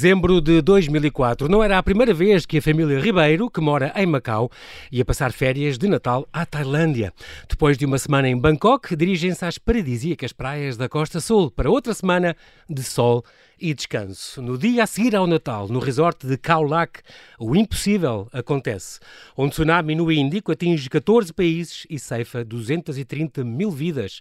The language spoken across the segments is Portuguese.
Dezembro de 2004. Não era a primeira vez que a família Ribeiro, que mora em Macau, ia passar férias de Natal à Tailândia. Depois de uma semana em Bangkok, dirigem-se às paradisíacas praias da Costa Sul para outra semana de sol e descanso. No dia a seguir ao Natal, no resort de Khao Lak, o impossível acontece. Um tsunami no Índico atinge 14 países e ceifa 230 mil vidas.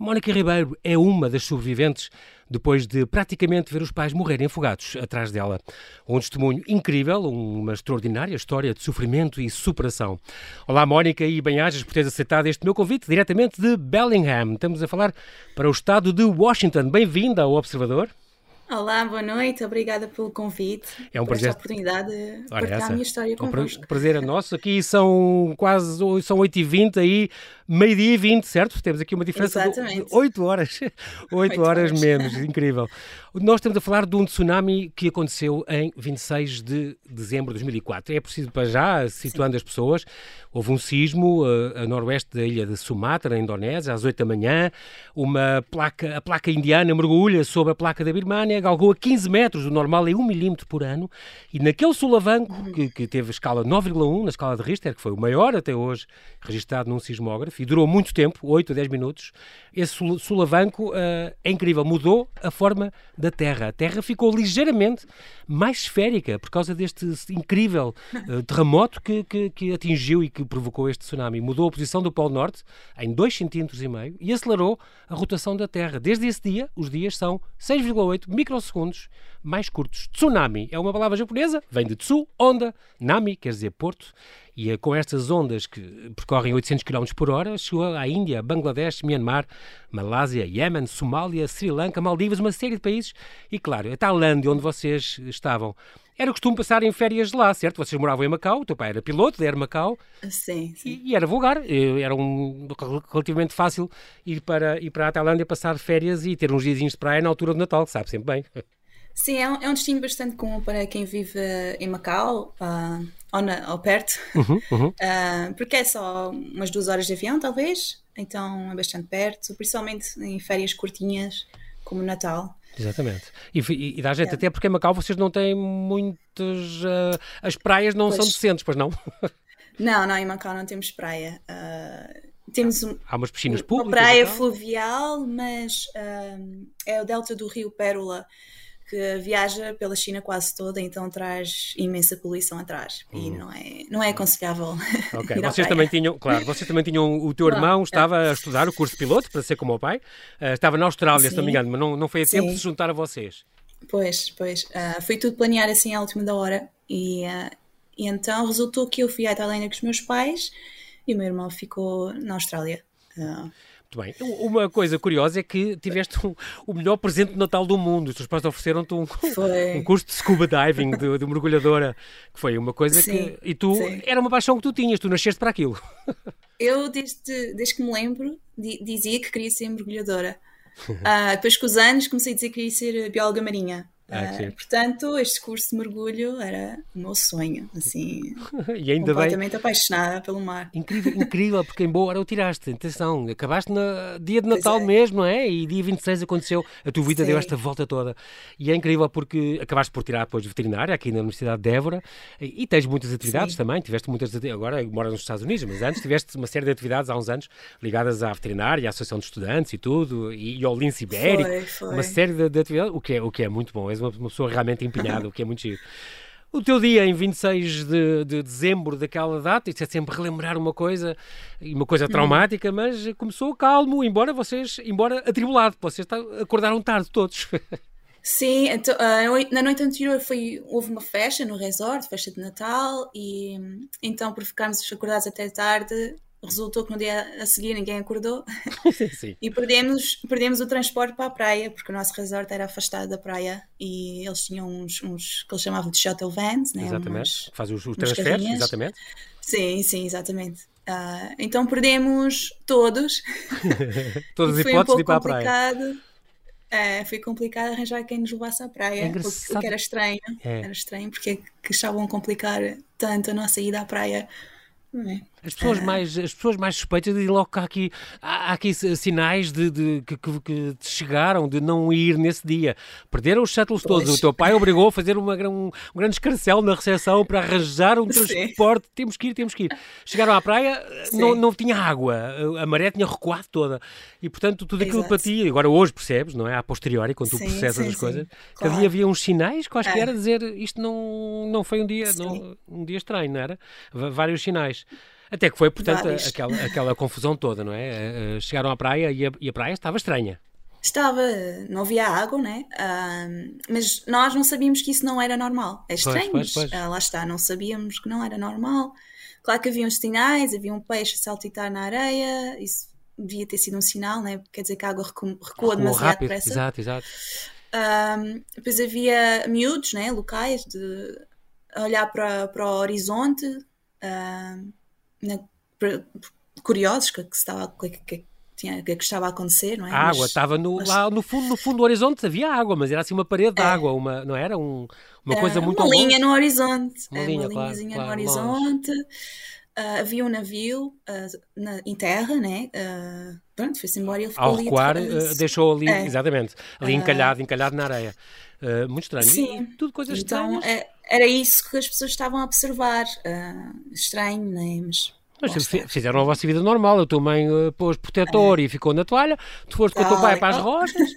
Mónica Ribeiro é uma das sobreviventes depois de praticamente ver os pais morrerem afogados atrás dela. Um testemunho incrível, uma extraordinária história de sofrimento e superação. Olá, Mónica, e bem-ajas por teres aceitado este meu convite diretamente de Bellingham. Estamos a falar para o estado de Washington. Bem-vinda ao Observador. Olá, boa noite, obrigada pelo convite. É um prazer. Esta oportunidade de partilhar essa. a minha história convosco. O prazer é nosso. Aqui são quase são 8h20 aí, meio-dia e 20, certo? Temos aqui uma diferença Exatamente. de 8 horas. 8, 8 horas, horas menos, incrível. Nós estamos a falar de um tsunami que aconteceu em 26 de dezembro de 2004. É preciso para já, situando Sim. as pessoas, houve um sismo a, eh, a noroeste da ilha de Sumatra, na Indonésia, às 8 da manhã. Uma placa, a placa indiana mergulha sobre a placa da Birmânia, galgou a 15 metros, o normal é 1 milímetro por ano. E naquele sulavanco, uhum. que, que teve escala 9,1 na escala de Richter, que foi o maior até hoje registrado num sismógrafo, e durou muito tempo, 8 a 10 minutos, esse sulavanco uh, é incrível, mudou a forma da Terra. A Terra ficou ligeiramente mais esférica por causa deste incrível uh, terremoto que, que, que, atingiu e que provocou este tsunami. Mudou a posição do Polo Norte em 2,5 cm e acelerou a rotação da Terra. Desde esse dia, os dias são 6,8 microsegundos mais curtos. Tsunami é uma palavra japonesa, vem de tsu, onda, nami quer dizer porto, e é com estas ondas que percorrem 800 km por hora, chegou à Índia, Bangladesh, Myanmar, Malásia, Iémen, Somália, Sri Lanka, Maldivas, uma série de países e, claro, a Tailândia, onde vocês estavam. Era costume passar em férias lá, certo? Vocês moravam em Macau, o teu pai era piloto da Air Macau. Sim, sim. E, e, era vulgar, era um, relativamente fácil ir para, ir para a Tailândia passar férias e ter uns dias de praia na altura do Natal, que sabe sempre bem. Sim, é um, é um, destino bastante comum para quem vive em Macau uh, ou, na, ou, perto, uhum, uhum. Uh, porque é só umas duas horas de avião, talvez, então é bastante perto, principalmente em férias curtinhas, como Natal. Exatamente. E, e, e dá jeito, é. até porque em Macau vocês não têm muitas. Uh, as praias não pois. são decentes, pois não? Não, não, em Macau não temos praia. temos um, Há umas piscinas públicas. Uma praia fluvial, mas é o delta do rio Pérola que viaja pela China quase toda, então traz imensa poluição atrás hum. e não é, não é aconselhável. Ok, vocês também tinham, claro, vocês também tinham, o teu irmão estava a estudar o curso de piloto para ser como o pai, uh, estava na Austrália, Sim. se não me engano, mas não, não foi a Sim. tempo de se juntar a vocês. Pois, pois, uh, foi tudo planear assim à última da hora e, uh, e então resultou que eu fui à Tailândia com os meus pais e o meu irmão ficou na Austrália. Uh, muito bem. Uma coisa curiosa é que tiveste um, o melhor presente de Natal do mundo. Os teus pais ofereceram-te um, um curso de scuba diving, de, de, mergulhadora, que foi uma coisa sim, que. E tu, sim. era uma paixão que tu tinhas, tu nasceste para aquilo. Eu, desde, desde que me lembro, dizia que queria ser mergulhadora. Uh, depois, com os anos, comecei a dizer que queria ser bióloga marinha. Uh, portanto, este curso de mergulho era o meu sonho, assim, e ainda completamente bem... apaixonada pelo mar. Incrível, incrível, porque em boa hora o tiraste, atenção, acabaste no dia de Natal é. mesmo, não é? E dia 26 aconteceu, a tua vida Sim. deu esta volta toda. E é incrível porque acabaste por tirar depois de veterinária aqui na Universidade de Évora e, e tens muitas atividades Sim. também, tiveste muitas, agora moras nos Estados Unidos, mas antes tiveste uma série de atividades há uns anos ligadas à veterinária, à Associação de Estudantes e tudo, e, e ao lince ibérico, foi, foi. uma série de, de atividades, o que, é, o que é muito bom. És uma, uma pessoa realmente empenhada, o que é muito giro. O teu dia em 26 de, de dezembro daquela data, isto é sempre relembrar uma coisa, uma coisa uhum. traumática, mas começou calmo, embora vocês, embora atribulado, vocês acordaram tarde todos. Sim, então, uh, na noite anterior foi, houve uma festa no resort, festa de Natal, e então por ficarmos acordados até tarde, resultou que no dia a seguir ninguém acordou sim. e perdemos, perdemos o transporte para a praia, porque o nosso resort era afastado da praia e eles tinham uns, uns que eles chamavam de shuttle vans, né? Exatamente, faz os, os transferes, exatamente. Sim, sim, exatamente. Uh, então perdemos todos. Todas as hipóteses um de ir para a praia. É, foi complicado arranjar quem nos levasse à praia, é porque, era estranho. É. Era estranho porque é que estavam a complicar tanto a nossa ida à praia É. As pessoas, ah. mais, as pessoas mais suspeitas dizem logo que há aqui, há aqui sinais de, de que, que, chegaram de não ir nesse dia. Perderam os shuttles pois. todos. O teu pai obrigou a fazer uma, um, um grande escarcel na recepção para arranjar um transporte. Sim. Temos que ir, temos que ir. Chegaram à praia, não, não tinha água. A maré tinha recuado toda. E, portanto, tudo aquilo Exato. para ti, agora hoje percebes, não é? A posteriori, quando tu sim, processas sim, as coisas, claro. que havia, havia uns sinais quaisquer é. a dizer isto não, não foi um dia, não, um dia estranho, não era? Vários sinais. Até que foi, portanto, aquela, aquela confusão toda, não é? Eh, eh, chegaram à praia e a, e a praia estava estranha. Estava, não havia água, né? Uh, mas nós não sabíamos que isso não era normal. É estranho, pois, pois, pois. Uh, lá está, não sabíamos que não era normal. Claro que havia uns sinais, havia um peixe a saltitar na areia, isso devia ter sido um sinal, né? Quer dizer que a água recua, recua demasiado depressa. Exato, exato. Uh, depois havia miúdos, né? Locais, de olhar para, para o horizonte. Uh, na, curiosos que, que, estava, que, que, tinha, que estava a acontecer, não é? A água estava no, mas... lá no fundo, no fundo do horizonte, havia água, mas era assim uma parede de é. água, uma, não era? Um, uma coisa uh, muito Uma linha no horizonte, uma, é, linha, uma claro, linhazinha claro, no horizonte. Uh, havia um navio uh, na, em terra, né? Uh, pronto, foi-se embora e ele ficou Ao recuar, deixou ali, é. exatamente, ali encalhado, encalhado na areia. muito estranho. Sim. E, tudo coisas então, estranhas. É, era isso que as pessoas estavam a observar. Estranho, né? Mas. Mas fizeram a vossa vida normal. A tua mãe uh, pôs protetor é. e ficou na toalha. Tu foste com o teu pai para as rochas.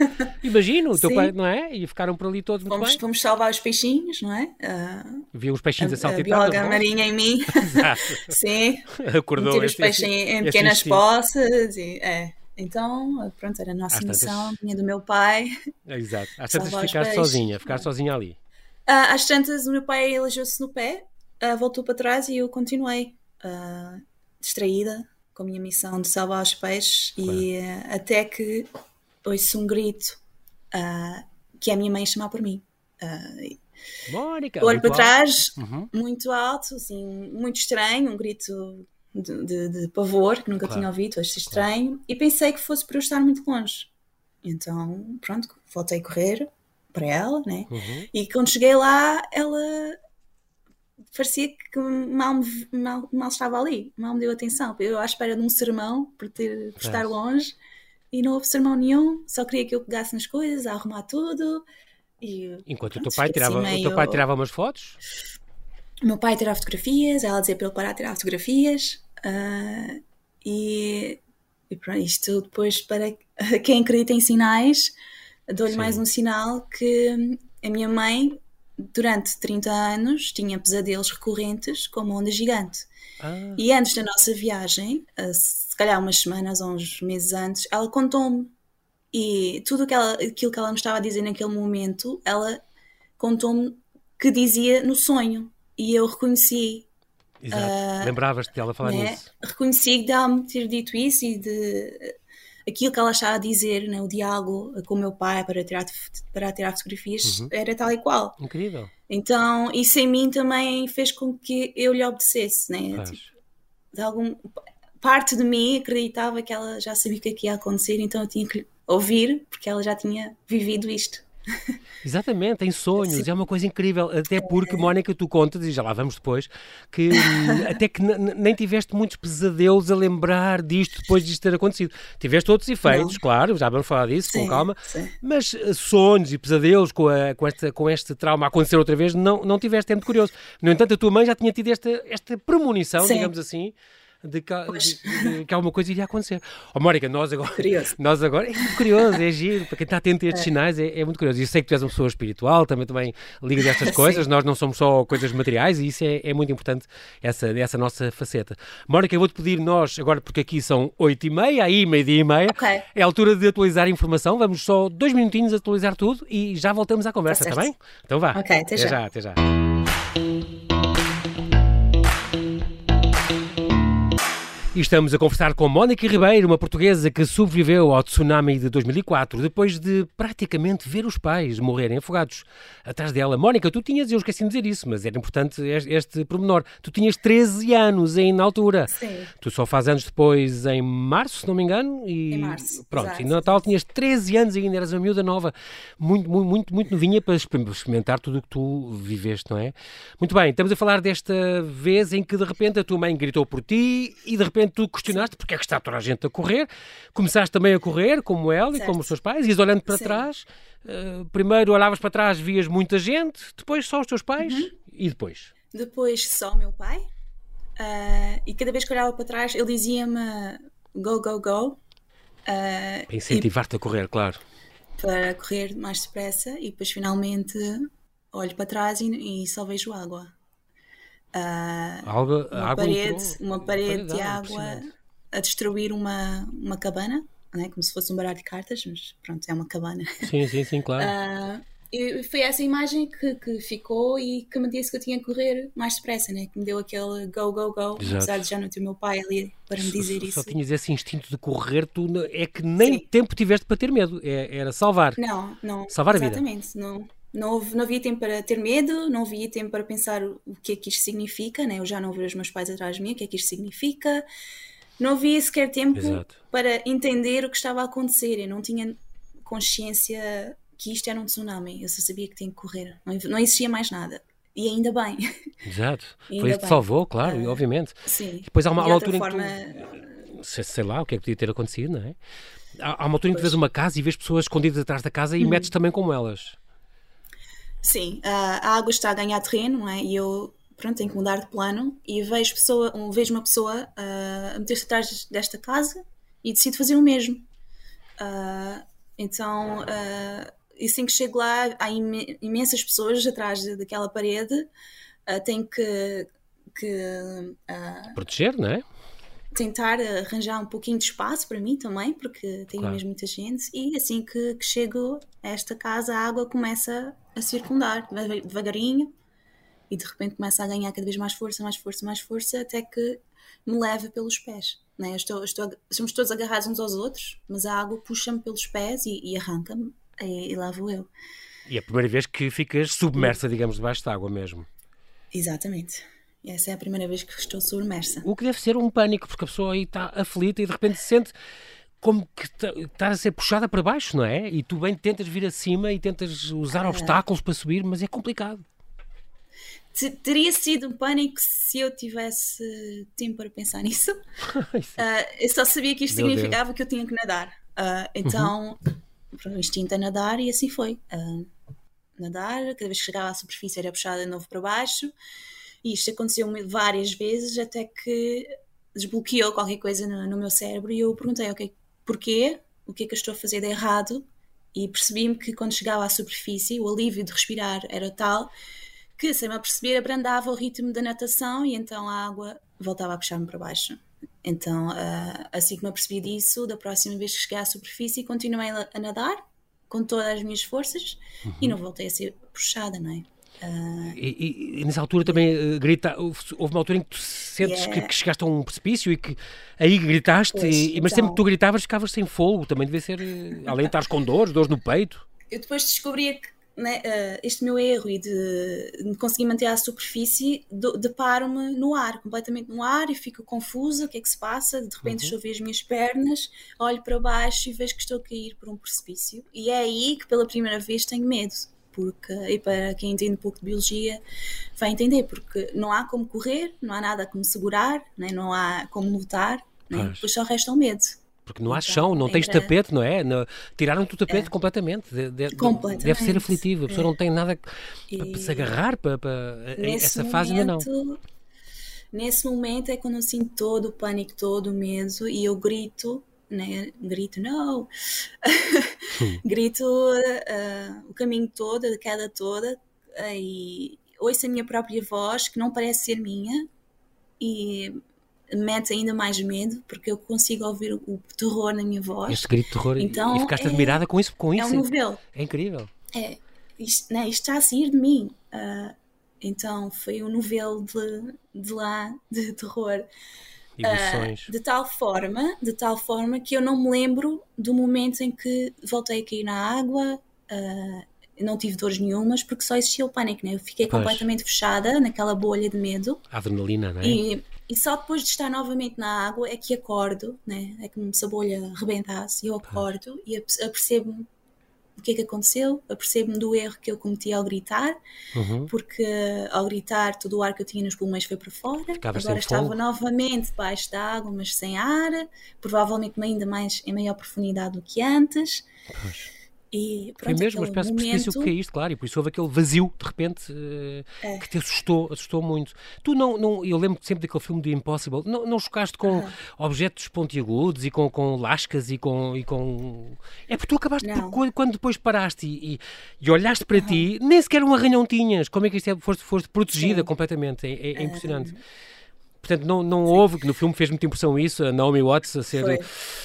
Imagino, o teu Sim. pai, não é? E ficaram por ali todos muito fomos, bem. Fomos salvar os peixinhos, não é? Uh, Vi os peixinhos a, a saltitar. A bióloga marinha em mim. Exato. Sim. Acordou. Meter os peixes em, em pequenas poças. E, é. Então, pronto, era a nossa Às missão, tantas... vinha do meu pai. Exato. Às tantas ficaste sozinha, ficar sozinha ali. Uh, às tantas, o meu pai elegeu-se no pé, uh, voltou para trás e eu continuei uh, distraída com a minha missão de salvar os peixes claro. e até que ouço um grito que é a minha mãe chamar por mim. Mônica! Olho para trás, uhum. muito alto, assim, muito estranho, um grito de, de, de pavor que nunca claro. tinha ouvido, achei estranho, claro. e pensei que fosse por eu estar muito longe. Então, pronto, voltei a correr, para ela, né? Uhum. E quando cheguei lá, ela parecia que mal, mal, mal estava ali, mal me deu atenção. Eu à espera de um sermão por, ter, por estar longe e não houve sermão nenhum, só queria que eu pegasse nas coisas, a arrumar tudo. E, Enquanto pronto, o, teu pai tirava, meio... o teu pai tirava umas fotos? O meu pai tirava fotografias, ela dizia para ele parar de tirar fotografias. Uh, e, e pronto, isto depois para quem acredita em sinais dou-lhe mais um sinal que a minha mãe, durante 30 anos, tinha pesadelos recorrentes com uma onda gigante. Ah. E antes da nossa viagem, se calhar umas semanas ou uns meses antes, ela contou-me. E tudo que ela, aquilo que ela me estava a dizer naquele momento, ela contou-me que dizia no sonho. E eu reconheci. Exato. Uh, Lembravas-te dela falar né? nisso? Reconheci dela me ter dito isso e de aquilo que ela estava a dizer, né, o diálogo com o meu pai para tirar, para tirar fotografias, uhum. era tal e qual. Incrível. Então, isso em mim também fez com que eu lhe obedecesse, né? Tipo, de algum, parte de mim acreditava que ela já sabia o que, é que ia acontecer, então eu tinha que ouvir, porque ela já tinha vivido isto. Exatamente, em sonhos, é uma coisa incrível. Até porque, Mónica, tu contas, e já lá vamos depois, que hum, até que nem tiveste muitos pesadelos a lembrar disto depois disto ter acontecido. Tiveste outros efeitos, não. claro, já vamos falar disso, sim, com calma, sim. mas eh, sonhos e pesadelos com, a, com, esta, com este trauma a acontecer outra vez, não, não tiveste, é muito curioso. No entanto, a tua mãe já tinha tido esta, esta premonição, sim. digamos assim, de que, de, de que alguma coisa iria acontecer. Ó, oh, Mónica, nós agora. Curioso. Nós agora. É muito curioso, é giro. Para quem está atento a estes é. sinais, é, é, muito curioso. E eu sei que tu és uma pessoa espiritual, também, também ligas estas coisas. Nós não somos só coisas materiais e isso é, é muito importante, essa, essa nossa faceta. Mónica, eu vou-te pedir, nós, agora, porque aqui são oito e meia, aí meio-dia e meia, okay. é a altura de atualizar a informação. Vamos só dois minutinhos atualizar tudo e já voltamos à conversa, está tá bem? Então vá. Ok, até, até já. já. Até já. E estamos a conversar com Mónica Ribeiro, uma portuguesa que sobreviveu ao tsunami de 2004, depois de praticamente ver os pais morrerem afogados. Atrás dela, Mónica, tu tinhas, eu esqueci de dizer isso, mas era importante este, este pormenor, tu tinhas 13 anos ainda na altura. Sim. Tu só faz anos depois, em março, se não me engano. E, em março. Pronto, exato. e no Natal tinhas 13 anos ainda, eras uma miúda nova, muito, muito, muito, muito novinha para experimentar tudo o que tu viveste, não é? Muito bem, estamos a falar desta vez em que de repente a tua mãe gritou por ti e de repente repente tu questionaste porque é que está toda a gente a correr, começaste também a correr, como ela certo. e como os seus pais, ias olhando para Sim. trás, uh, primeiro olhavas para trás, vias muita gente, depois só os teus pais uhum. e depois? Depois só o meu pai, uh, e cada vez que olhava para trás ele dizia-me go, go, go. Uh, para incentivar-te a correr, claro. Para correr mais depressa e depois finalmente olho para trás e, e só vejo água. Uh, água, uma, água parede, entrou, uma parede de água a destruir uma, uma cabana, né? como se fosse um baralho de cartas, mas pronto, é uma cabana. Sim, sim, sim, claro. Uh, e foi essa imagem que, que, ficou e que me disse que eu tinha que correr mais depressa, né? que me deu aquele go, go, go, Exato. apesar de já não ter o meu pai ali para me dizer só, isso. Só tinhas esse instinto de correr, tu é que nem sim. tempo tiveste para ter medo, é, era salvar. Não, não. Salvar a vida. Exatamente, não. Não, houve, não havia tempo para ter medo, não havia tempo para pensar o, que é que isto significa, né? eu já não vejo os meus pais atrás de mim, o que é que isto significa. Não havia sequer tempo Exato. para entender o que estava a acontecer. Eu não tinha consciência que isto era um tsunami. Eu só sabia que tinha que correr. Não, não existia mais nada. E ainda bem. Exato. Foi isso que salvou, claro, uh, obviamente. Sim. Depois há uma, uma altura forma... em que tu, sei, lá o que é que podia ter acontecido, não é? Há, há uma altura em que vês uma casa e vês pessoas escondidas atrás da casa e uhum. metes também como elas. Sim, a água está a ganhar terreno, não é? E eu, pronto, tenho que mudar de plano e vejo, pessoa, vejo uma pessoa uh, a meter-se atrás desta casa e decido fazer o mesmo. Uh, então, uh, e assim que chego lá, há imensas pessoas atrás daquela parede, uh, tenho que. que Proteger, não é? Tentar arranjar um pouquinho de espaço para mim também, porque tenho claro. mesmo muita gente, e assim que, que, chego a esta casa, a água começa a circundar devagarinho e de repente começa a ganhar cada vez mais força, mais força, mais força, até que me leva pelos pés. Né? Estou, estou, somos todos agarrados uns aos outros, mas a água puxa-me pelos pés e, e arranca-me, e, e lá vou eu. E é a primeira vez que ficas submersa, digamos, debaixo d'água mesmo. Exatamente. Essa é a primeira vez que estou submersa. O que deve ser um pânico, porque a pessoa aí está aflita e de repente se sente como que está a ser puxada para baixo, não é? E tu bem tentas vir acima e tentas usar obstáculos para subir, mas é complicado. Teria sido um pânico se eu tivesse tempo para pensar nisso. uh, eu só sabia que isto Meu significava Deus. que eu tinha que nadar. Uh, então, uhum. o instinto a nadar e assim foi. Uh, nadar, cada vez que chegava à superfície era puxada de novo para baixo. E isto aconteceu várias vezes até que desbloqueou qualquer coisa no, no meu cérebro e eu perguntei, ok, porquê? O que é que eu estou a fazer de errado? E percebi-me que quando chegava à superfície, o alívio de respirar era tal que, sem me aperceber, abrandava o ritmo da natação e então a água voltava a puxar-me para baixo. Então, uh, assim que me apercebi disso, da próxima vez que cheguei à superfície, continuei a nadar com todas as minhas forças uhum. e não voltei a ser puxada, não é? Uh, e, e, nessa altura também uh, grita, houve, uma altura em que tu sentes yeah. que, que, chegaste a um precipício e que aí gritaste, pois, e, mas então, sempre que tu gritavas ficavas sem fogo, também devia ser, eh, além de com dores, dores no peito. Eu depois descobri que né, uh, este meu erro e de, de conseguir manter a superfície, deparo-me no ar, completamente no ar e fico confusa, o que é que se passa? De repente uhum. ver as minhas pernas, olho para baixo e vejo que estou a cair por um precipício. E é aí que pela primeira vez tenho medo porque e para quem entende um pouco de biologia vai entender, porque não há como correr, não há nada como segurar, né? não há como lutar, né? depois só resta o medo. Porque não há então, chão, não tens tapete, não é? Tiraram-te o tapete é. completamente. De, de, completamente. Deve ser aflitivo, a pessoa é. não tem nada para se agarrar para, para essa momento, fase ainda não. Nesse momento é quando eu sinto todo o pânico, todo o medo e eu grito né? grito não, grito uh, o caminho todo, a queda toda uh, e ouço a minha própria voz que não parece ser minha e mete ainda mais medo porque eu consigo ouvir o, terror na minha voz. Este grito de terror então, e ficaste é, admirada com isso, com é isso. Um novelo. É incrível. É, isto, né, isto está a sair de mim. Uh, então foi um novelo de, de lá, de terror. Uh, de tal forma, de tal forma que eu não me lembro do momento em que voltei a cair na água, uh, não tive dores nenhumas, porque só existia o pânico, né? Eu fiquei pois. completamente fechada naquela bolha de medo. A adrenalina, não é? E, e só depois de estar novamente na água é que acordo, né? É como se a bolha rebentasse, e eu acordo pois. e apercebo-me o que é que aconteceu, apercebo-me do erro que eu cometi ao gritar, uhum. porque ao gritar todo o ar que eu tinha nos pulmões foi para fora, agora estava fogo. novamente debaixo da água, mas sem ar, provavelmente ainda mais em maior profundidade do que antes. Pois. E, pronto, Foi mesmo uma espécie momento... de precipício que caíste, claro, e por isso houve aquele vazio, de repente, uh, é. que te assustou, assustou muito. Tu não, não eu lembro sempre daquele filme do Impossible, não, não chocaste com uh -huh. objetos pontiagudos e com, com lascas e com, e com... É porque tu acabaste, por, quando depois paraste e, e, e olhaste para uh -huh. ti, nem sequer um arranhão tinhas, como é que isto é, foste, foste protegida Sim. completamente, é, é, é impressionante. Portanto, não, não houve, que no filme fez muita impressão isso, a Naomi Watts a ser Foi.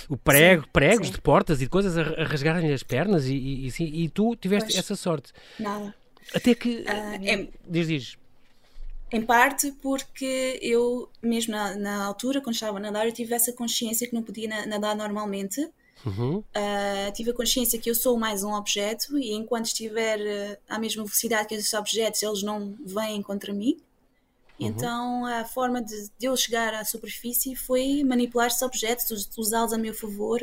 o prego, sim, pregos sim. de portas e de coisas a, a rasgarem as pernas e, e, e, e tu tiveste pois. essa sorte. Nada. Até que. Uh, é, diz, diz. Em parte porque eu, mesmo na, na, altura, quando estava a nadar, eu tive essa consciência que não podia nadar normalmente. Uhum. Uh, tive a consciência que eu sou mais um objeto e enquanto estiver uh, à mesma velocidade que esses objetos, eles não vêm contra mim. Uhum. Então a forma de, de, eu chegar à superfície foi manipular esses objetos, usá-los a meu favor,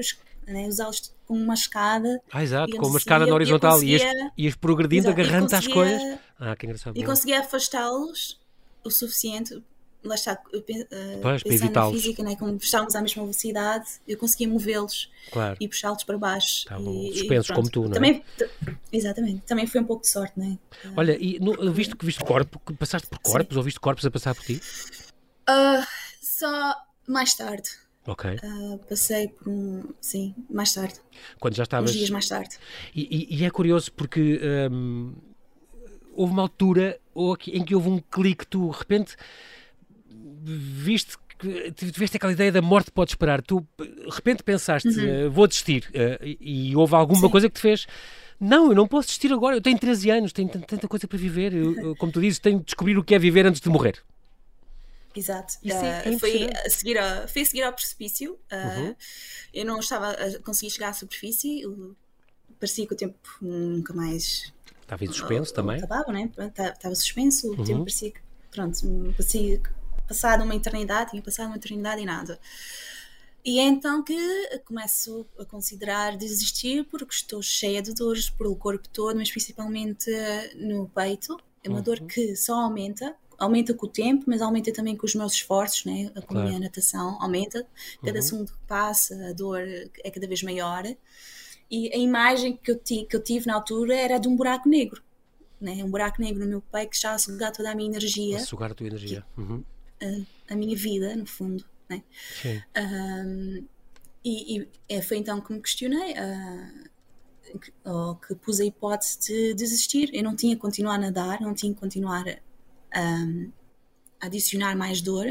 né, usá-los como uma escada. Ah, exato, como uma escada na horizontal e ias, progredindo, agarrando às coisas. Ah, que engraçado. E conseguia afastá-los o suficiente lá está, uh, pois, pensando na física, né, como puxávamos à mesma velocidade, eu conseguia movê-los claro. e puxá-los para baixo. Estavam suspensos como tu, não é? Também, exatamente, também foi um pouco de sorte, não é? Olha, e no, visto que viste corpo, passaste por corpos Sim. ou viste corpos a passar por ti? Uh, só mais tarde. Ok. Uh, passei por um. Sim, mais tarde. Quando já estavas. Uns dias mais tarde. E, e, e é curioso porque um, houve uma altura em que houve um clique, tu de repente viste que tiveste aquela ideia da morte pode esperar, tu de repente pensaste, uhum. uh, vou desistir, uh, e, e, houve alguma Sim. coisa que te fez. Não, eu não posso desistir agora. Eu tenho 13 anos, tenho tanta coisa para viver. Eu, como tu dizes, tenho de descobrir o que é viver antes de morrer. Exato. Uh, foi, a seguir a, foi a seguir ao precipício. Uh, uhum. Eu não estava a conseguir chegar à superfície. Parecia que o tempo nunca mais. Estava em suspenso uh, também? Acabava, né? Estava suspenso. O uhum. tempo parecia que. Pronto, parecia que passado uma eternidade, tinha passado uma eternidade e nada. E é então que começo a considerar desistir porque estou cheia de dores pelo corpo todo, mas principalmente no peito. É uma uhum. dor que só aumenta, aumenta com o tempo, mas aumenta também com os meus esforços, né? a claro. minha natação aumenta. Cada uhum. segundo que passa, a dor é cada vez maior. E a imagem que eu, tive, que eu tive na altura era de um buraco negro. Né? Um buraco negro no meu peito que já a sugar toda a minha energia. A sugar a tua energia. Uhum a, a minha vida, no fundo. Né? Sim. Um, e, e é, foi então que me questionei, uh, que, ou que pus a hipótese de desistir. Eu não tinha que continuar a nadar, não tinha que continuar a, um, a adicionar mais dor,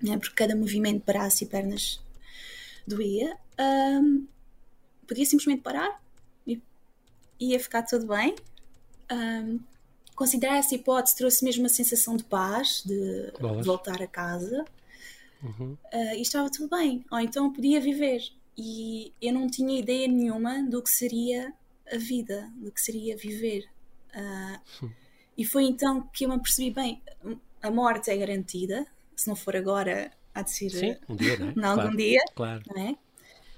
né? porque cada movimento de braço e pernas doía. Um, podia simplesmente parar e ia ficar tudo bem. Um, considerar essa hipótese trouxe mesmo uma sensação de paz, de Bolas. voltar a casa uhum. uh, e estava tudo bem. Ou então podia viver. E eu não tinha ideia nenhuma do que seria a vida, do que seria viver. Uh, e foi então que eu me percebi: bem, a morte é garantida, se não for agora, há de ser Sim, um dia, não é? algum claro, dia. Claro. Não é?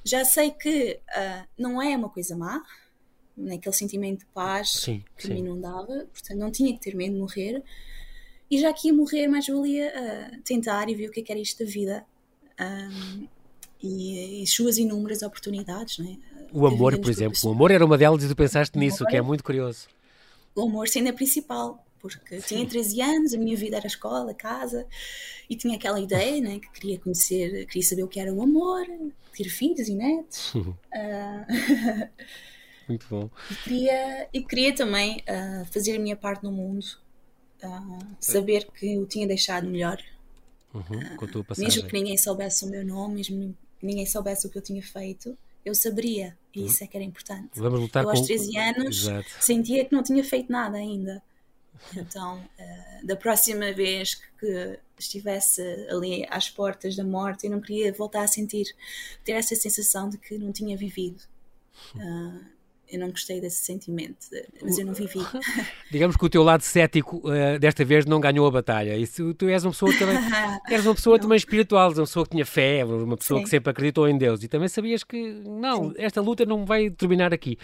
Já sei que uh, não é uma coisa má, naquele sentimento de paz sim, que sim. a mim não dava, portanto não tinha que ter medo de morrer. E já que ia morrer, mais valia uh, tentar e ver o que, é que era isto da vida um, e, e suas inúmeras oportunidades. Não é? O amor, por exemplo, o amor era uma delas e tu pensaste nisso, amor, que é muito curioso. O amor sendo a principal, porque Sim. tinha 13 anos, a minha vida era escola, casa, e tinha aquela ideia né, que queria conhecer, queria saber o que era o amor, ter filhos e netos. Uh, Muito bom. E queria, e queria também uh, fazer a minha parte no mundo, uh, saber que eu tinha deixado melhor. Uhum, com a tua passagem. Mesmo que ninguém soubesse o meu nome, mesmo que ninguém soubesse o que eu tinha feito, eu saberia. E uhum. isso é que era importante. Vamos lutar eu, aos 13 anos, Exato. sentia que não tinha feito nada ainda. Então, uh, da próxima vez que estivesse ali às portas da morte, eu não queria voltar a sentir, ter essa sensação de que não tinha vivido. Uh, eu não gostei desse sentimento, mas eu não vivi. Digamos que o teu lado cético uh, desta vez não ganhou a batalha. E tu, tu és uma pessoa também, eres uma pessoa também espiritual, uma pessoa que tinha fé, uma pessoa Sim. que sempre acreditou em Deus e também sabias que não, Sim. esta luta não vai terminar aqui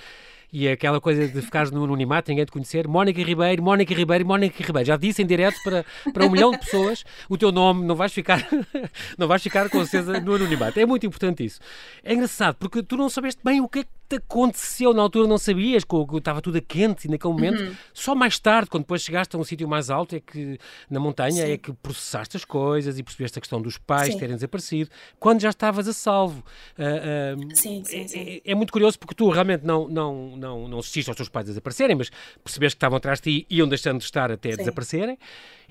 e aquela coisa de ficares no anonimato, ninguém te conhecer, Mónica Ribeiro, Mónica Ribeiro, Mónica Ribeiro. Já disse em direto para, para um milhão de pessoas o teu nome, não vais ficar, não vais ficar com certeza no anonimato. É muito importante isso. É engraçado, porque tu não sabeste bem o que é que te aconteceu na altura, não sabias, que estava tudo a quente naquele momento. Uhum. Só mais tarde, quando depois chegaste a um sítio mais alto, é que na montanha, Sim. é que processaste as coisas e percebeste a questão dos pais sim. terem desaparecido, quando já estavas a salvo. Uh, uh, sim, sim, sim. É, é, muito curioso porque tu realmente não, não, não, não assististe aos teus pais a desaparecerem, mas percebeste que estavam atrás de ti e iam deixando de estar até desaparecerem.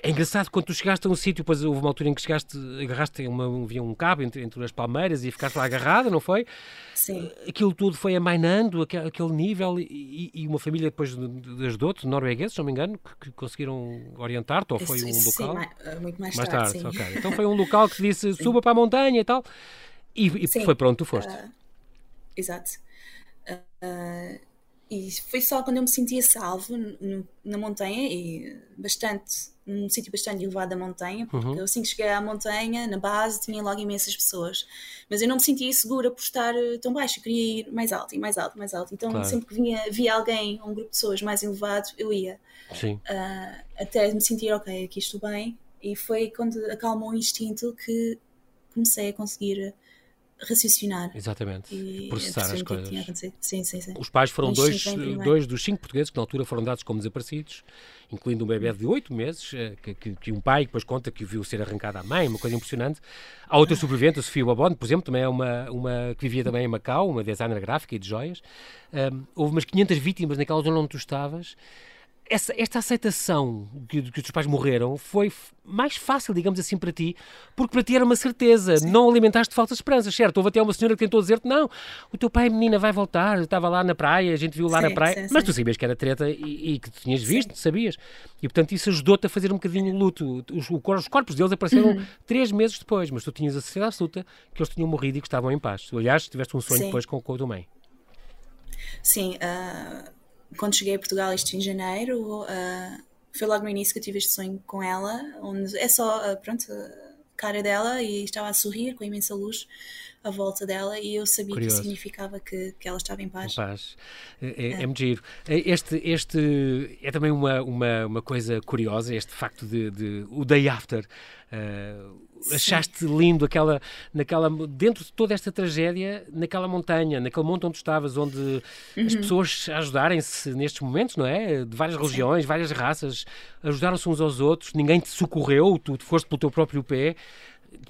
É engraçado quando tu chegaste a um sítio, depois houve uma altura em que chegaste, agarraste uma, havia um cabo entre, entre as palmeiras e ficaste lá agarrada, não foi? Sim. Aquilo tudo foi amainando, aquele, aquele nível, e, e, uma família depois ajudou-te, noruegueses, se não me engano, que, que conseguiram orientar-te, ou foi um sim, local? Sim, eh, muito mais, mais tarde. tarde okay. Então foi um local que disse suba para a montanha e tal, e, e foi pronto, tu foste. Uh, exato. Uh, e foi só quando eu me sentia salvo no, na montanha e bastante num sítio bastante elevado da montanha porque uhum. eu assim que cheguei à montanha na base tinha logo imensas pessoas. Mas eu não me sentia segura por estar eh, tão baixo eu queria ir mais alto e mais alto mais alto. Então claro. sempre que vinha via alguém um grupo de pessoas mais elevado eu ia. Uh, até me sentir ok aqui estou bem. E foi quando acalmou o instinto que comecei a conseguir raciocinar. Exatamente. E processar as coisas. Sim, sim, sim. Os pais foram dois, dois dos cinco portugueses que na altura foram dados como desaparecidos, incluindo um bebê de oito meses, eh, que, que, que, um pai depois conta que viu ser arrancado à mãe, uma coisa impressionante. Há outra sobrevivente, a Sofia Babone, por exemplo, também é uma, uma que vivia também em Macau, uma designer gráfica e de joias. Um, houve umas 500 vítimas naquela zona onde tu estavas essa, esta aceitação que, que os teus pais morreram foi mais fácil, digamos assim, para ti, porque para ti era uma certeza, Sim. não alimentaste falsas esperanças, certo? Houve até uma senhora que tentou dizer-te: não, o teu pai, menina, vai voltar, estava lá na praia, a gente viu lá sim, na praia, sim, mas tu sabias que era treta e, e que tu tinhas visto, sabias? E portanto isso ajudou-te a fazer um bocadinho o luto. Os, os corpos deles apareceram uhum. três meses depois, mas tu tinhas a certeza absoluta que eles tinham morrido e que estavam em paz. Aliás, tiveste um sonho depois com, com a tua mãe. Sim, uh quando cheguei a Portugal, isto em janeiro, uh, foi logo no início que eu tive este sonho com ela, onde é só, uh, pronto, a cara dela e estava a sorrir com imensa luz à volta dela e eu sabia Curioso. que significava que, que ela estava em paz. Em paz. É, é, é. é muito giro. Este, este é também uma, uma, uma coisa curiosa, este facto de, de o day after. Uh, achaste lindo aquela, naquela, dentro de toda esta tragédia, naquela montanha, naquele monte onde estavas, onde uhum. as pessoas ajudarem-se nestes momentos, não é? De várias religiões, Sim. várias raças, ajudaram-se uns aos outros, ninguém te socorreu, tu foste pelo teu próprio pé.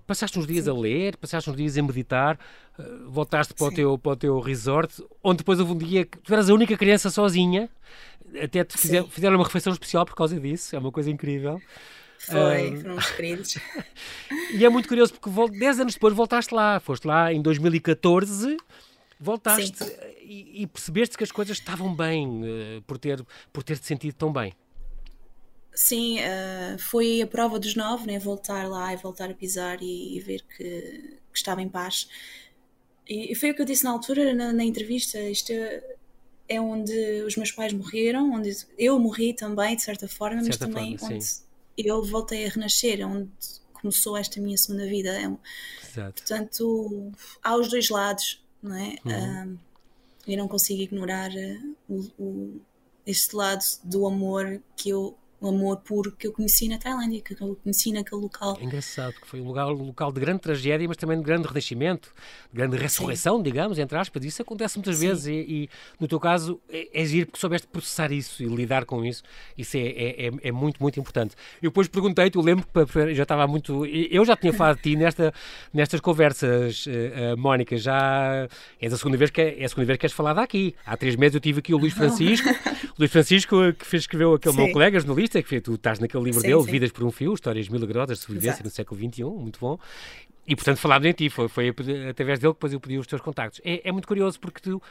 Passaste uns dias Sim. a ler, passaste uns dias a meditar, eh, voltaste para o, teu, para o teu resort, onde depois houve um dia que tu eras a única criança sozinha, até te fizer, fizeram uma refeição especial por causa disso, é uma coisa incrível. Foi, foram uns queridos. e é muito curioso porque 10 anos depois voltaste lá, foste lá em 2014 voltaste e, e, percebeste que as coisas estavam bem uh, por ter por ter te sentido tão bem. Sim, uh, foi a prova dos nove, né? voltar lá e voltar a pisar e, e ver que, que, estava em paz. E, e, foi o que eu disse na altura, na, na entrevista. Isto é, é, onde os meus pais morreram, onde eu morri também, de certa forma, de certa mas também forma, onde sim eu voltei a renascer, é onde começou esta minha segunda vida. É, portanto, há os dois lados, não é? Uhum. Uh, eu não consigo ignorar uh, o, o, este lado do amor que eu o amor puro que eu conheci na Tailândia, que eu conheci naquele local. É engraçado, que foi um lugar, um local de grande tragédia, mas também de grande renascimento, de grande ressurreição, Sim. digamos, entre aspas. Isso acontece muitas Sim. vezes e, e, no teu caso, é, é giro porque soubeste processar isso e lidar com isso. Isso é, é, é, é muito, muito importante. Eu depois perguntei-te, eu lembro que já estava muito... Eu já tinha falado de ti nesta, nestas conversas, uh, Mónica, já é a segunda vez que, é a segunda vez que és falada aqui. Há três meses eu tive aqui o Luís Francisco, Luís Francisco que fez, escreveu aquele Sim. meu colega jornalista, é que tu estás naquele livro sim, dele, sim. Vidas por um Fio, Histórias Milagrosas de Sobrevivência Exato. no século XXI, muito bom. E, portanto, falámos em ti, foi, foi através dele que depois eu pedi os teus contactos. É, é muito curioso porque tu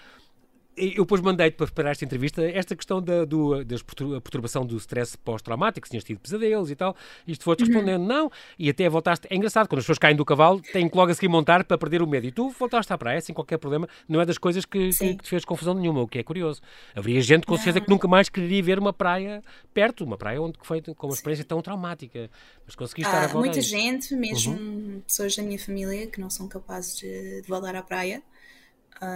eu depois mandei-te para preparar esta entrevista esta questão da, do, da perturbação do stress pós-traumático, se tinhas tido pesadelos e tal. Isto foi-te uhum. respondendo, uhum. não. E até voltaste. É engraçado, quando as pessoas caem do cavalo, têm que logo a seguir montar para perder o medo. E tu voltaste à praia sem qualquer problema. Não é das coisas que, que, que te fez confusão nenhuma, o que é curioso. Haveria gente com certeza que nunca mais quereria ver uma praia perto, uma praia onde foi com uma experiência tão traumática. Mas conseguiste estar a voltar. Muita gente, mesmo uhum. pessoas da minha família, que não são capazes de, de voltar à praia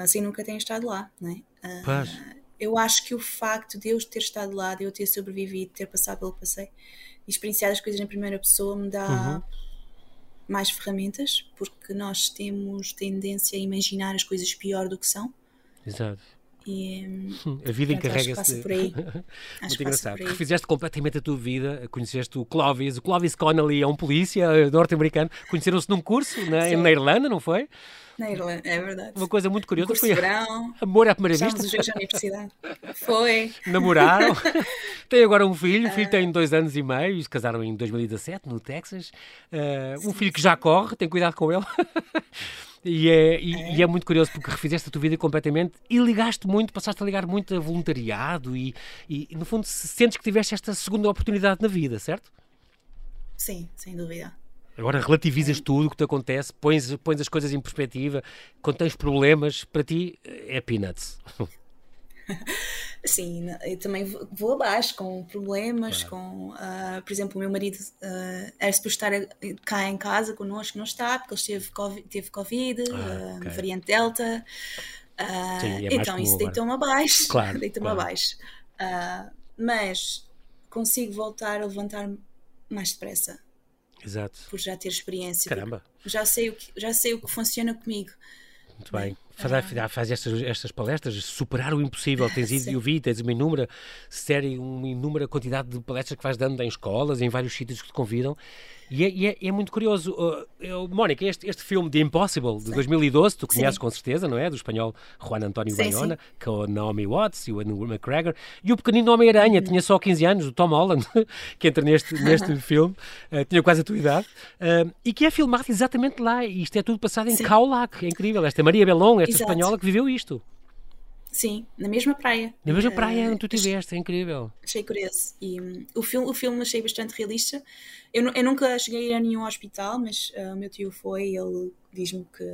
sem nunca têm estado lá, né? Uh, eu acho que o facto de eu ter estado lá, de eu ter sobrevivido, ter passado pelo passeio e experienciado as coisas em primeira pessoa me dá uhum. mais ferramentas, porque nós temos tendência a imaginar as coisas pior do que são. Exato. E, a vida encarrega-se. Muito engraçado. Refizeste completamente a tua vida, conheceste o Clovis. O Clovis Connolly é um polícia eh, norte-americano. Conheceram-se num curso na, na Irlanda, não foi? Na Irlanda, é verdade. Uma coisa muito curiosa um foi. Verão, amor à primeira vista. Os da universidade. Foi. Namoraram. tem agora um filho. O filho tem dois anos e meio. Se casaram em 2017, no Texas. Uh, um filho que já corre, tem cuidado com ele. E é, e, é. e é, muito curioso porque refizeste a tua vida completamente e ligaste muito, passaste a ligar muito a voluntariado e, e, no fundo sentes que tiveste esta segunda oportunidade na vida, certo? Sim, sem dúvida. Agora relativizas tudo o que te acontece, pões, pões as coisas em perspectiva, quando tens problemas, para ti é peanuts. Sim, eu também vou abaixo com problemas, claro. com, uh, por exemplo, o meu marido uh, era suposto estar cá em casa connosco, não está, porque ele teve Covid, teve COVID ah, uh, okay. variante Delta. Sim, é então isso deitou-me abaixo. Claro, deitou-me claro. abaixo. mas consigo voltar a levantar mais depressa. Exato. Por já ter experiência. Caramba. Já sei, o que, já sei o que funciona comigo. Muito bem. Faz, ah. faz estas, estas palestras, superar o impossível. Tens ido, eu vi, tens uma inúmera série, uma inúmera quantidade de palestras que vais dando em escolas, em vários sítios que te convidam. E é, e é, é muito curioso. Uh, Mónica, este, este filme The Impossible, de sim. 2012, tu conheces sim. com certeza, não é? Do espanhol Juan António sim, Bayona, com a Naomi Watts e o Andrew McGregor. E o pequenino Homem-Aranha, uhum. tinha só 15 anos, o Tom Holland, que entra neste, neste filme, uh, tinha quase a tua idade, uh, e que é filmado exatamente lá. E isto é tudo passado em Caulac, é incrível. Esta Maria Belon, esta Exato. espanhola que viveu isto. Sim, na mesma praia. Na mesma praia onde tu estiveste, é incrível. Achei curioso. E um, o, filme, o filme achei bastante realista. Eu, eu nunca cheguei a ir a nenhum hospital, mas uh, o meu tio foi e ele diz-me que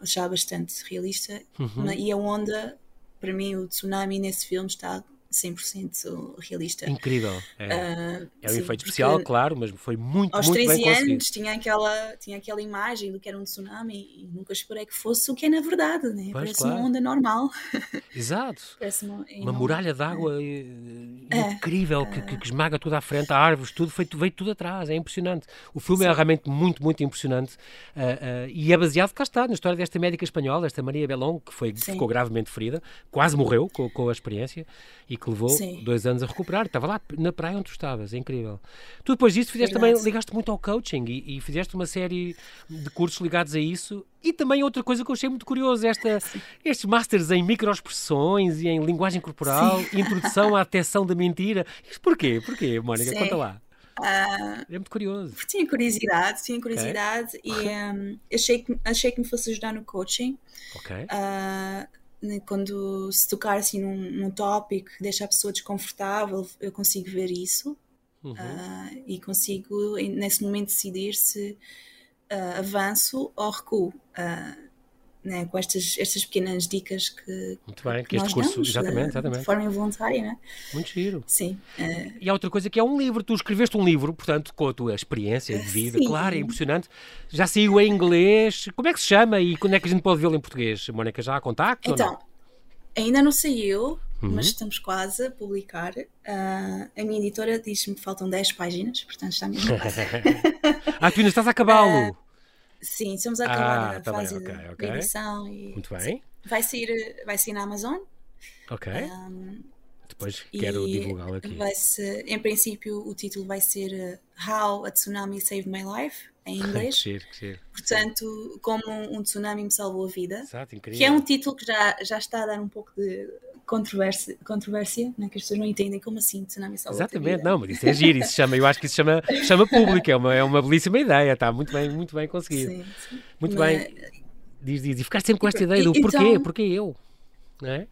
achava bastante realista. Uhum. E a onda, para mim, o tsunami nesse filme está 100% realista. Incrível. É, uh, é um sim, efeito especial, claro, mas foi muito, aos muito 13 bem anos tinha aquela, tinha aquela imagem do que era um tsunami e nunca esperei que fosse o que é na verdade, né? Pois, Parece claro. uma onda normal. Exato. uma, uma muralha d'água é. é. incrível que, que, que, esmaga tudo à frente, árvores, tudo, foi, veio tudo atrás, é impressionante. O filme é sim. é realmente muito, muito impressionante uh, uh, e é baseado, cá está, na história desta médica espanhola, esta Maria Belon, que foi, ficou gravemente ferida, quase morreu com, com a experiência e que levou Sim. dois anos a recuperar. Estava lá na praia onde tu estavas, é incrível. Tu depois disso fizeste Verdade. também, ligaste muito ao coaching e, e, fizeste uma série de cursos ligados a isso. E também outra coisa que eu achei muito curioso, esta, estes masters em microexpressões e em linguagem corporal, Sim. introdução à detecção da mentira. Isto porquê? Porquê, Mónica? Conta lá. Uh, é muito curioso. Tinha curiosidade, tinha curiosidade okay. e um, achei, que, achei que me fosse ajudar no coaching. Ok. Uh, quando se tocar assim num, num tópico que deixa a pessoa desconfortável, eu consigo ver isso uhum. uh, e consigo nesse momento decidir se uh, avanço ou recuo. Uh, né, com estas, estas pequenas dicas que, Muito bem, que, que este curso, damos, exatamente, exatamente. de forma involuntária, né? Muito giro. Sim. Uh... E há outra coisa que é um livro, tu escreveste um livro, portanto, com a tua experiência de vida, Sim. claro, é impressionante. Já saiu em inglês, como é que se chama e quando é que a gente pode vê-lo em português? Mónica, já há contacto? Então, ainda não saiu, uhum. mas estamos quase a publicar. Uh, a minha editora diz-me que faltam 10 páginas, portanto está mesmo quase. ah, tu ainda estás a acabá-lo? Uh, Sim, estamos a ah, a tá fase bem, okay, okay. de edição. E, Muito bem. Vai sair, vai sair na Amazon. Ok. Um, Depois quero divulgá-lo aqui. Vai ser, em princípio, o título vai ser uh, How a Tsunami Saved My Life, em inglês. que giro, que giro. Portanto, como um tsunami me salvou a vida. Exato, incrível. Que é um título que já, já está a dar um pouco de controvérsia, controvérsia né? que as pessoas não entendem como assim tsunami salva Exatamente, não, mas isso é giro, isso chama, eu acho que isso chama, chama público, é uma, é uma belíssima ideia, está muito bem, muito bem conseguido. Sim, sim. Muito mas... bem. Diz, diz, e ficaste sempre com esta ideia do então, porquê, porquê eu, não é?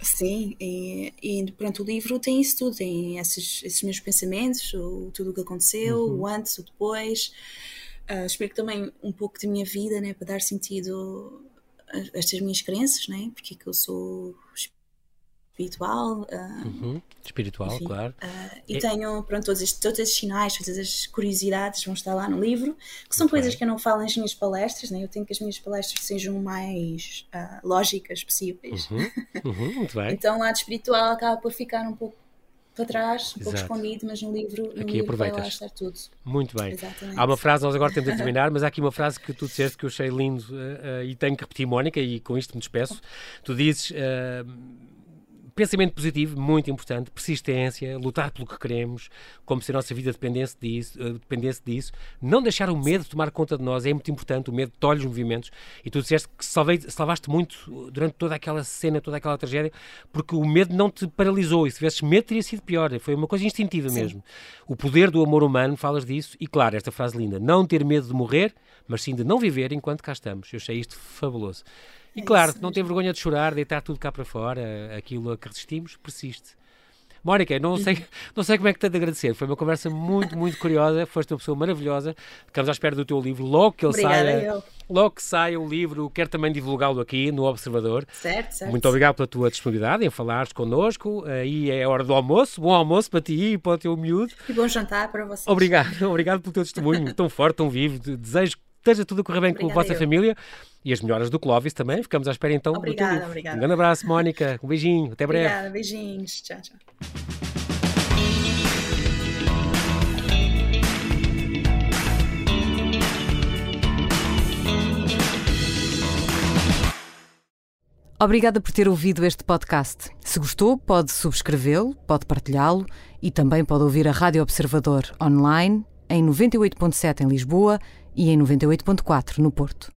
Sim, e, e pronto, o livro tem isso tudo, tem esses, esses meus pensamentos, o, tudo o que aconteceu, uhum. o antes, o depois. Uh, explico também um pouco da minha vida, né, para dar sentido a estas minhas crenças, né, porque é que eu sou espiritual. Uh, uhum. Espiritual, enfim, claro. Uh, e tenho, pronto, todos estes, todos esses sinais, todas as curiosidades vão estar lá no livro, que são Muito coisas bem. que eu não falo nas minhas palestras, né? eu tenho que as minhas palestras sejam mais uh, lógicas possíveis. Uhum. Uhum. Muito bem. então o lado espiritual acaba por ficar um pouco para trás, um pouco escondido, mas no livro, no aqui livro aproveitas. vai estar tudo. Muito bem. Exatamente. Há uma frase, nós agora temos a terminar, mas há aqui uma frase que tu disseste que eu achei lindo uh, uh, e tenho que repetir, Mónica, e com isto me despeço. Tu dizes uh, pensamento positivo, muito importante, persistência, lutar pelo que queremos, como se a nossa vida dependesse disso, eh, dependesse disso. Não deixar o medo tomar conta de nós é muito importante, o medo tolhe os movimentos. E tu disseste que salvaste muito durante toda aquela cena, toda aquela tragédia, porque o medo não te paralisou. E se tivesses medo, teria sido pior. Foi uma coisa instintiva sim. mesmo. O poder do amor humano, falas disso. E claro, esta frase linda: não ter medo de morrer, mas sim de não viver enquanto cá estamos. Eu achei isto fabuloso. E é claro, não ter vergonha de chorar, deitar tudo cá para fora, aquilo a que resistimos, persiste. Mónica, não sei, não sei como é que tenho de agradecer. Foi uma conversa muito, muito curiosa. Foste uma pessoa maravilhosa. Ficamos à espera do teu livro. Logo que ele Obrigada, saia, eu. logo que saia o livro, quero também divulgá-lo aqui no Observador. Certo, certo. Muito obrigado pela tua disponibilidade em falares connosco. Aí é hora do almoço. Bom almoço para ti e para o teu miúdo. E bom jantar para vocês. Obrigado, obrigado pelo teu testemunho tão forte, tão vivo. Desejo que esteja tudo a correr bem Obrigada com a vossa eu. família e as melhoras do Clóvis também. Ficamos à espera então obrigada, obrigada. Um grande abraço, Mónica. Um beijinho. Até breve. Obrigada, beijinhos. Tchau, tchau. Obrigada por ter ouvido este podcast. Se gostou, pode subscrevê-lo, pode partilhá-lo e também pode ouvir a Rádio Observador online em 98.7 em Lisboa e em 98.4 no Porto.